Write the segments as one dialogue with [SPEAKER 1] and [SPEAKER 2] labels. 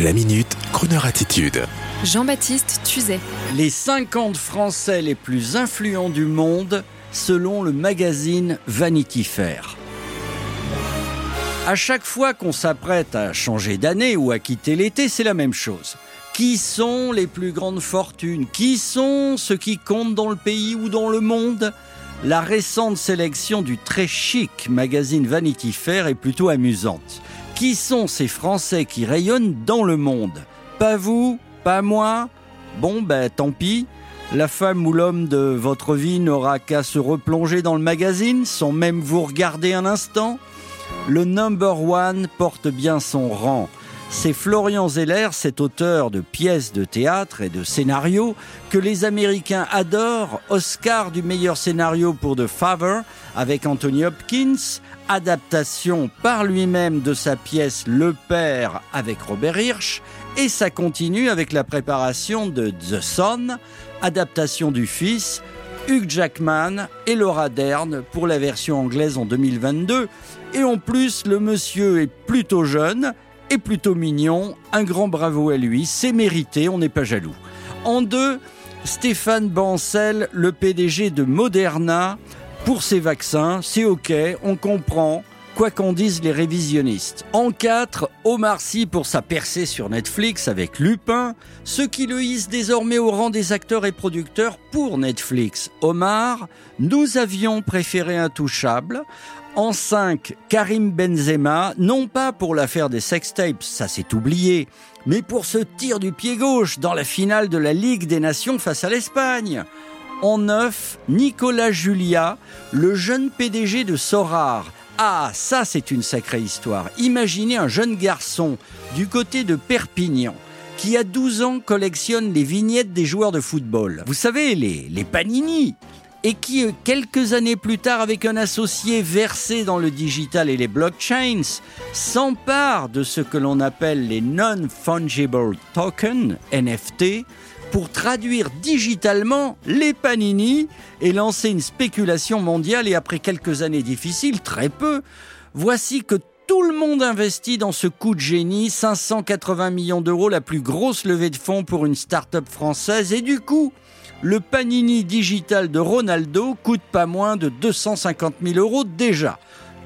[SPEAKER 1] La minute, Kroneur attitude.
[SPEAKER 2] Jean-Baptiste Tuzet.
[SPEAKER 3] Les 50 Français les plus influents du monde selon le magazine Vanity Fair. À chaque fois qu'on s'apprête à changer d'année ou à quitter l'été, c'est la même chose. Qui sont les plus grandes fortunes? Qui sont ceux qui comptent dans le pays ou dans le monde? La récente sélection du très chic magazine Vanity Fair est plutôt amusante. Qui sont ces Français qui rayonnent dans le monde? Pas vous Pas moi? Bon, ben tant pis. La femme ou l'homme de votre vie n'aura qu'à se replonger dans le magazine sans même vous regarder un instant. Le number one porte bien son rang. C'est Florian Zeller, cet auteur de pièces de théâtre et de scénarios que les Américains adorent. Oscar du meilleur scénario pour The Father avec Anthony Hopkins, adaptation par lui-même de sa pièce Le Père avec Robert Hirsch, et ça continue avec la préparation de The Son, adaptation du fils, Hugh Jackman et Laura Dern pour la version anglaise en 2022. Et en plus, le monsieur est plutôt jeune et plutôt mignon. Un grand bravo à lui, c'est mérité, on n'est pas jaloux. En deux, Stéphane Bancel, le PDG de Moderna, pour ses vaccins, c'est ok, on comprend, quoi qu'en disent les révisionnistes. En 4, Omar Sy pour sa percée sur Netflix avec Lupin, ce qui le hisse désormais au rang des acteurs et producteurs pour Netflix. Omar, nous avions préféré Intouchable. En 5, Karim Benzema, non pas pour l'affaire des sextapes, ça s'est oublié, mais pour ce tir du pied gauche dans la finale de la Ligue des Nations face à l'Espagne. En 9, Nicolas Julia, le jeune PDG de Sorar. Ah, ça c'est une sacrée histoire. Imaginez un jeune garçon du côté de Perpignan qui à 12 ans collectionne les vignettes des joueurs de football. Vous savez, les, les panini et qui, euh, quelques années plus tard, avec un associé versé dans le digital et les blockchains, s'empare de ce que l'on appelle les non-fungible tokens, NFT, pour traduire digitalement les panini et lancer une spéculation mondiale. Et après quelques années difficiles, très peu, voici que tout le monde investit dans ce coup de génie, 580 millions d'euros, la plus grosse levée de fonds pour une start-up française. Et du coup, le Panini digital de Ronaldo coûte pas moins de 250 000 euros déjà.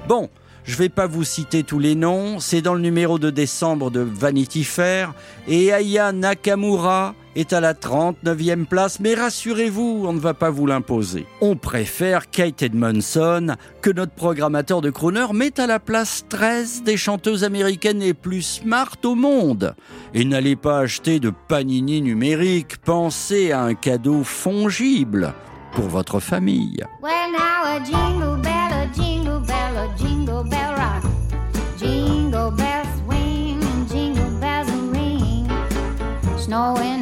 [SPEAKER 3] Bon, je vais pas vous citer tous les noms, c'est dans le numéro de décembre de Vanity Fair. Et Aya Nakamura est à la 39e place, mais rassurez-vous, on ne va pas vous l'imposer. On préfère Kate Edmondson que notre programmateur de crooner mette à la place 13 des chanteuses américaines les plus smart au monde. Et n'allez pas acheter de panini numérique, pensez à un cadeau fongible pour votre famille.
[SPEAKER 4] jingle bell rock. Jingle bells jingle bells ring. Snowing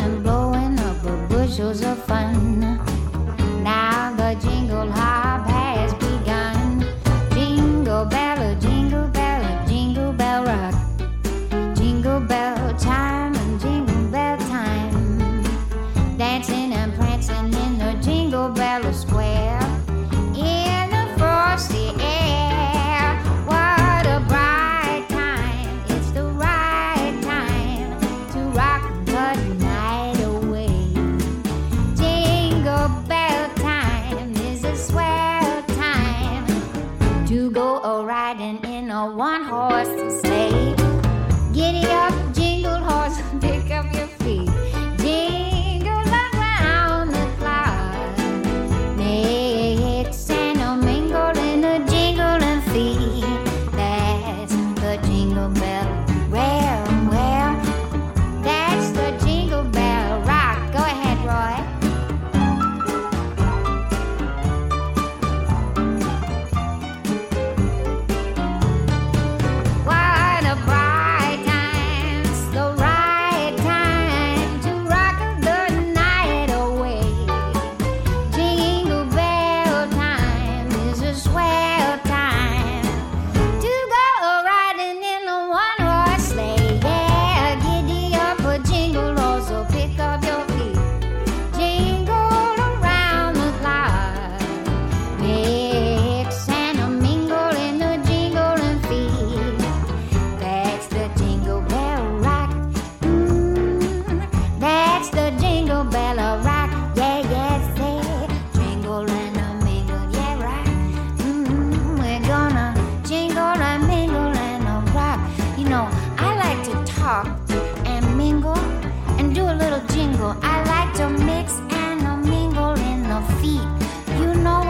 [SPEAKER 4] in a one horse and mingle and do a little jingle. I like to mix and a mingle in the feet. You know